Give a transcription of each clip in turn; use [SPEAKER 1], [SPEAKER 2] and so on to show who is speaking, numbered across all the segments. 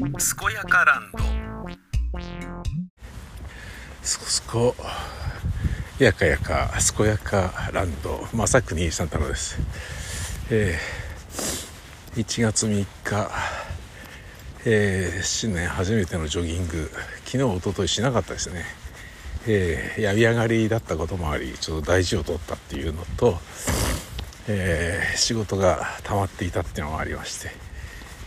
[SPEAKER 1] 健やかランド。
[SPEAKER 2] すこすこやかやか健やかランド。正国三太郎です。えー、1月3日えー、新年初めてのジョギング。昨日一昨日しなかったですね。えー、病み上がりだったこともありちょっと大事を取ったっていうのと、えー、仕事が溜まっていたっていうのもありまして、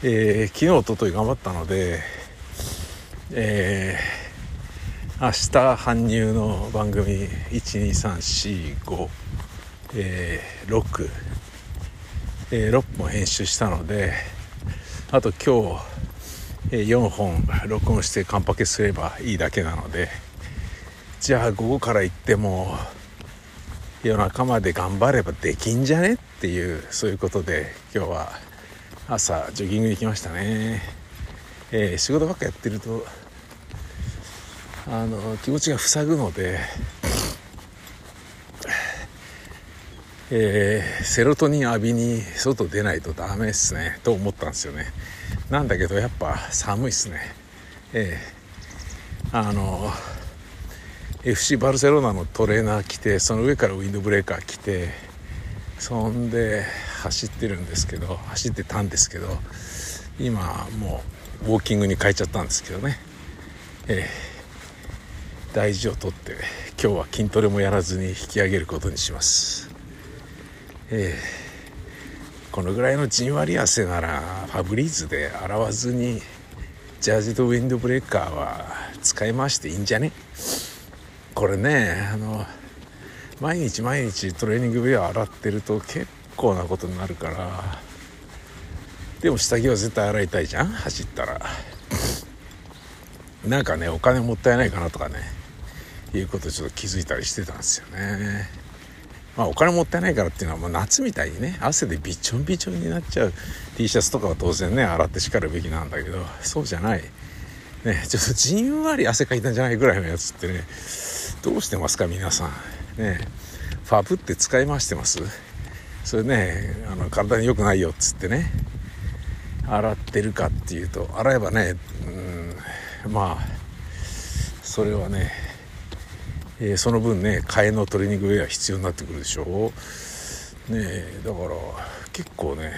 [SPEAKER 2] えー、昨日一昨日頑張ったので、えー、明日搬入の番組12345、えー、6、えー、6本編集したのであと今日、えー、4本録音してカンパケすればいいだけなので。じゃあ午後から行っても夜中まで頑張ればできんじゃね？っていうそういうことで今日は朝ジョギング行きましたね、えー、仕事ばっかやってるとあの気持ちが塞ぐので、えー、セロトニン浴びに外出ないとダメっすねと思ったんですよね。なんだけどやっぱ寒いっすね。えー、あの FC バルセロナのトレーナー着てその上からウィンドブレーカー着てそんで走ってるんですけど走ってたんですけど今もうウォーキングに変えちゃったんですけどね、えー、大事をとって今日は筋トレもやらずに引き上げることにします、えー、このぐらいのじんわり汗ならファブリーズで洗わずにジャージとウィンドブレーカーは使い回していいんじゃね？これねあの毎日毎日トレーニングウェア洗ってると結構なことになるから。でも下着は絶対洗いたいじゃん？走ったら。なんかねお金もったいないかなとかね。いうことちょっと気づいたりしてたんですよね。まあお金もったいないからっていうのはもう夏みたいにね汗でびちょんびちょんになっちゃう T シャツとかは当然ね洗って叱るべきなんだけどそうじゃない。ねちょっとじんわり汗かいたんじゃないぐらいのやつってねどうしてますか皆さん。ねファブって使い回してます？それねあの体に良くないよっつってね洗ってるかっていうと洗えばねうんまあそれはね、えー、その分ね替えのトレーニングウェア必要になってくるでしょうねだから結構ね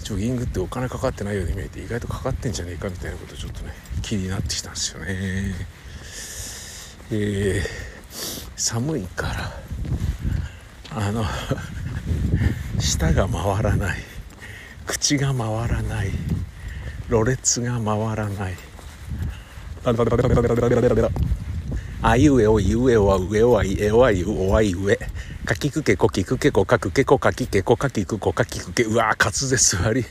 [SPEAKER 2] ジョギングってお金かかってないように見えて意外とかかってんじゃねえかみたいなことちょっとね気になってきたんですよね。えー、寒いからあの舌が回らない。口が回らない。ろれつが回らない。あいうえおいうえおは上おはいえおはいおはい上かきくけこきくけこかくけこかきけこかきくこかきくけうわ滑舌悪い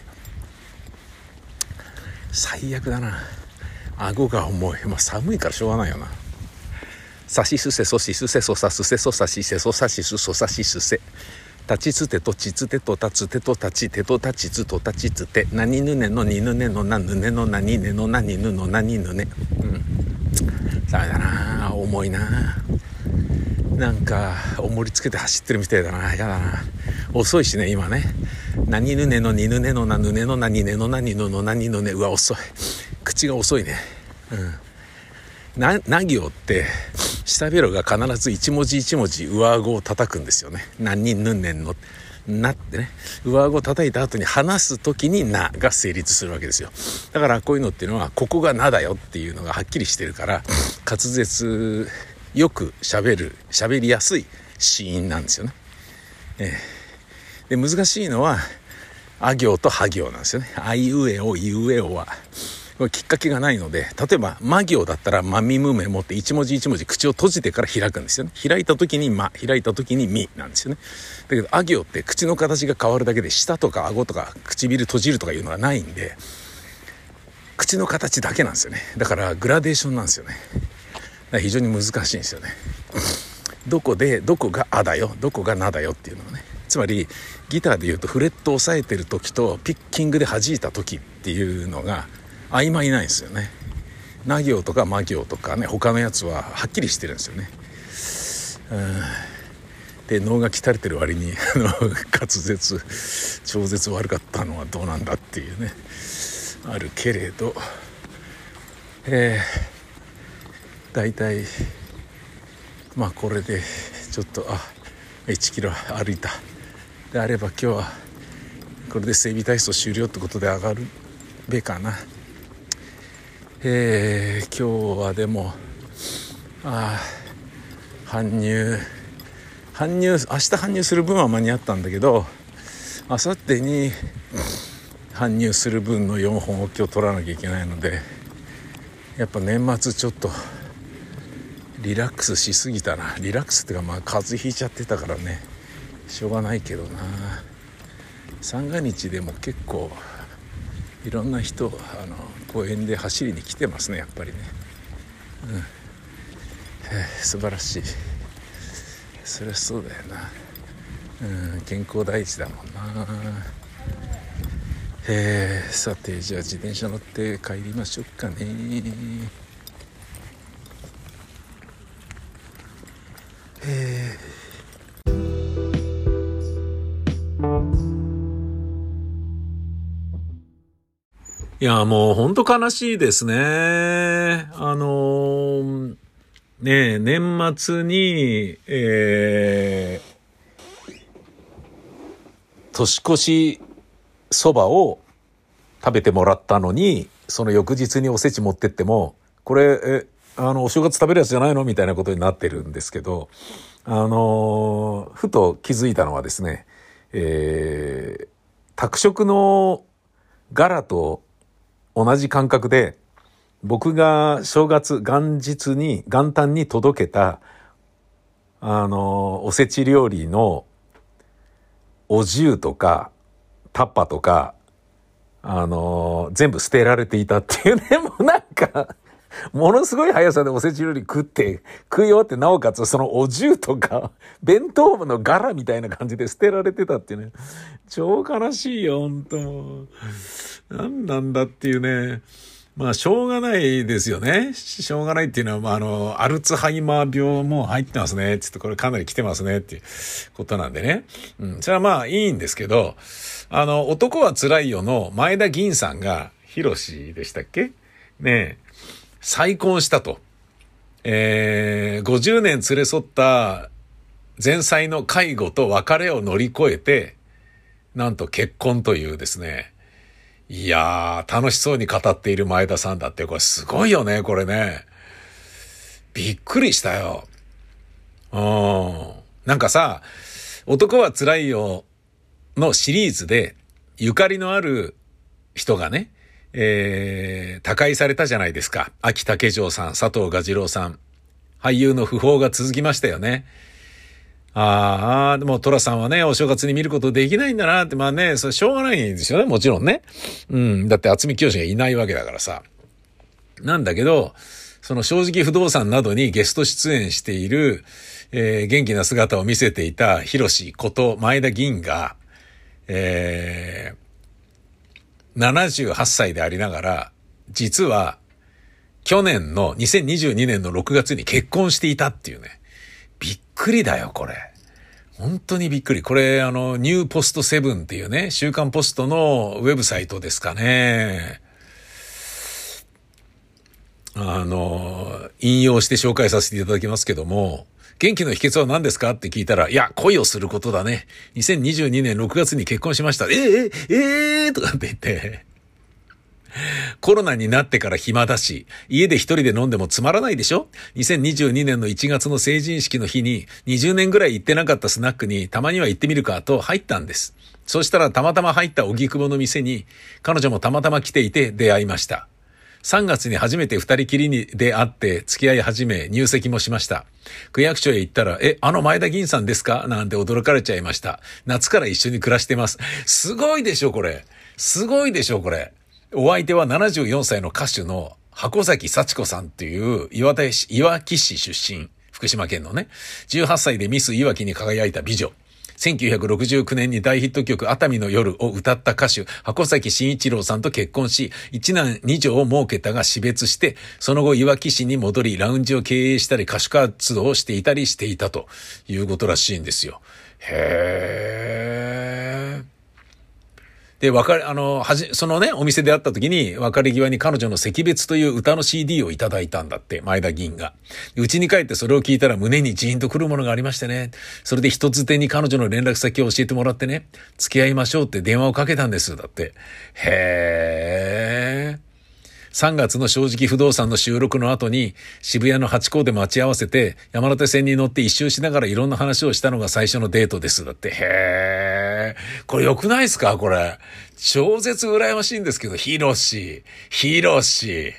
[SPEAKER 2] 最悪だな。顎が重い。まあ寒いからしょうがないよな。さしすせそしすせそさすせそさしせそさしすそさしすせ。立ちつてとちつてと立つてと立ちてと立ちつと立ちつて。何ぬねのにぬねのなぬねのなにねのなにぬのなにぬね。うん。ダメだな重いな。なんか重りつけて走ってるみたいだな。やだな。遅いしね今ね。何ぬねのにぬねのなぬねのなにねのなにぬのなにぬね。うわ遅い。口が遅いね。うん。な、な行って下ベロが必ず一文字一文字上顎を叩くんですよね。何人ぬんねんの？なってね。上顎を叩いた後に話す時になが成立するわけですよ。だからこういうのっていうのは、ここがなだよっていうのがはっきりしてるから、滑舌よく喋る、喋りやすい死因なんですよね。えー、で難しいのは、あ行とは行なんですよね。あいうえお、いうえおは。きっかけがないので例えば「魔行」だったら「まみむめも」って一文字一文字口を閉じてから開くんですよね。開いた時に「ま」開いた時に「み」なんですよね。だけど「あ行」って口の形が変わるだけで舌とか顎とか唇閉じるとかいうのがないんで口の形だけなんですよね。だからグラデーションなんですよね。非常に難しいんですよね。どこでどこが「あ」だよどこが「な」だよっていうのはね。つまりギターでいうとフレットを押さえてる時とピッキングで弾いた時っていうのが曖昧ないですよね。な行とか魔行とかね他のやつははっきりしてるんですよね。で脳が鍛えてる割に滑舌超絶悪かったのはどうなんだっていうね。あるけれど。えー、大体まあこれでちょっとあ1キロ歩いた。であれば今日はこれで整備体操終了ってことで上がるべかな。えー、今日はでもあ搬入搬入明日搬入する分は間に合ったんだけど明後日に搬入する分の4本を今日取らなきゃいけないのでやっぱ年末ちょっとリラックスしすぎたな。リラックスっていうかまあ風邪ひいちゃってたからね。しょうがないけどな。三が日でも結構いろんな人あの公園で走りに来てますねやっぱりね、うん、素晴らしい。そりゃそうだよな、うん、健康第一だもんな。えー、さてじゃあ自転車乗って帰りましょうかね。いや、もうほんと悲しいですね。あのー、ね年末に、えー、年越しそばを食べてもらったのに、その翌日におせち持ってっても、これ、え、あの、お正月食べるやつじゃないのみたいなことになってるんですけど、あのー、ふと気づいたのはですね、えー、宅食の柄と同じ感覚で、僕が正月元日に、元旦に届けた、あの、おせち料理のお重とか、タッパとか、あの、全部捨てられていたっていうね、もうなんか、ものすごい速さでおせち料理食って、食い終わってなおかつそのお重とか、弁当部の柄みたいな感じで捨てられてたっていうね。超悲しいよ、ほんと何なんだっていうね。まあ、しょうがないですよね。しょうがないっていうのは、まあ、あの、アルツハイマー病も入ってますね。つってこれかなり来てますね。っていうことなんでね。うん。それはまあ、いいんですけど、あの、男は辛いよの前田銀さんが、ヒロシでしたっけ？ねえ再婚したと。えー、50年連れ添った前妻の介護と別れを乗り越えて、なんと結婚というですね、いやー、楽しそうに語っている前田さんだって、これすごいよね、これね。びっくりしたよ。うん。なんかさ、男は辛いよのシリーズで、ゆかりのある人がね、えー、他界されたじゃないですか。秋竹城さん、佐藤蛾次郎さん。俳優の訃報が続きましたよね。ああ、でも、トラさんはね、お正月に見ることできないんだなって、まあね、それしょうがないんですよね、もちろんね。うん。だって、厚見清がいないわけだからさ。なんだけど、その正直不動産などにゲスト出演している、えー、元気な姿を見せていたヒロシこと前田銀が、えー、78歳でありながら、実は、去年の2022年の6月に結婚していたっていうね。びっくりだよ、これ。本当にびっくり。これ、あの、ニューポストセブンっていうね、週刊ポストのウェブサイトですかね。あの、引用して紹介させていただきますけども、元気の秘訣は何ですか？って聞いたら、いや、恋をすることだね。2022年6月に結婚しました。ええええー、とかって言って、コロナになってから暇だし、家で一人で飲んでもつまらないでしょ ?2022 年の1月の成人式の日に、20年ぐらい行ってなかったスナックにたまには行ってみるかと入ったんです。そしたらたまたま入った荻窪の店に、彼女もたまたま来ていて出会いました。3月に初めて二人きりに出会って付き合い始め入籍もしました。区役所へ行ったら、え、あの前田銀さんですか？なんて驚かれちゃいました。夏から一緒に暮らしてます。すごいでしょ、これ。すごいでしょ、これ。お相手は74歳の歌手の箱崎幸子さんっていう岩手市、岩木市出身、福島県のね、18歳でミス岩木に輝いた美女。1969年に大ヒット曲熱海の夜を歌った歌手、箱崎慎一郎さんと結婚し、一男二女を設けたが死別して、その後岩木市に戻り、ラウンジを経営したり歌手活動をしていたりしていたということらしいんですよ。へー。で、別れ、あの、はじ、そのね、お店で会った時に、別れ際に彼女の惜別という歌の CD をいただいたんだって、前田議員が。うちに帰ってそれを聞いたら胸にジーンとくるものがありましてね。それで一つ手に彼女の連絡先を教えてもらってね、付き合いましょうって電話をかけたんです、だって。へー。3月の正直不動産の収録の後に渋谷の八甲で待ち合わせて山手線に乗って一周しながらいろんな話をしたのが最初のデートです。だって、へー。これ良くないですか？これ。超絶羨ましいんですけど、ヒロシ、ヒロシ。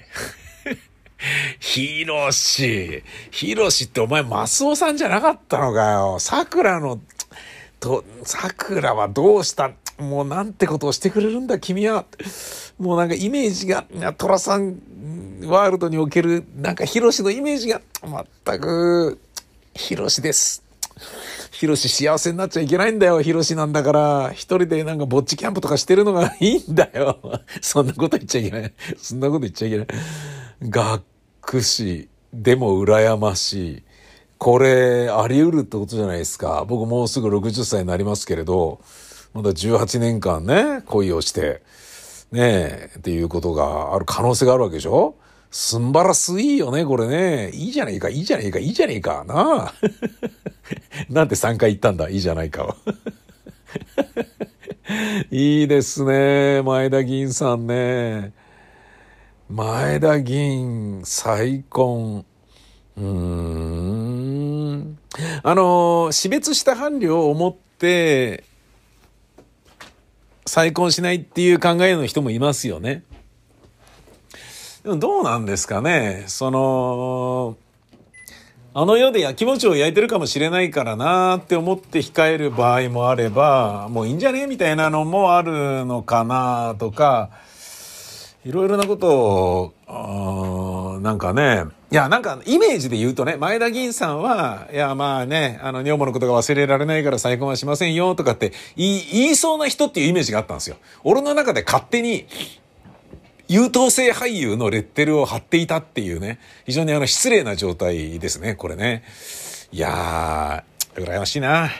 [SPEAKER 2] ヒロシ。ヒロシってお前マスオさんじゃなかったのかよ。桜の、と、桜はどうした？もうなんてことをしてくれるんだ君は。もうなんかイメージが、トラさんワールドにおける、なんかヒロシのイメージが、全く、ヒロシです。ヒロシ幸せになっちゃいけないんだよ、ヒロシなんだから。一人でなんかぼっちキャンプとかしてるのがいいんだよ。そんなこと言っちゃいけない。そんなこと言っちゃいけない。学士、でも羨ましい。これ、あり得るってことじゃないですか。僕もうすぐ60歳になりますけれど、まだ18年間ね、恋をして、ねえ、っていうことがある可能性があるわけでしょ？すんばらすいいよね、これね。いいじゃねえか、いいじゃねえか、いいじゃねえか、なあ。なんて3回言ったんだ、いいじゃないかを。いいですね、前田議員さんね。前田議員、再婚。うーん。あの、死別した伴侶を思って、再婚しないっていう考えの人もいますよね。でもどうなんですかね。その、あの世でやきもちを焼いてるかもしれないからなって思って控える場合もあれば、もういいんじゃねみたいなのもあるのかなとか、いろいろなことを、なんかね、いや、なんか、イメージで言うとね、前田議員さんは、いや、まあね、あの、女房のことが忘れられないから再婚はしませんよ、とかって言い、言いそうな人っていうイメージがあったんですよ。俺の中で勝手に、優等生俳優のレッテルを貼っていたっていうね、非常にあの、失礼な状態ですね、これね。いやー、羨ましいな。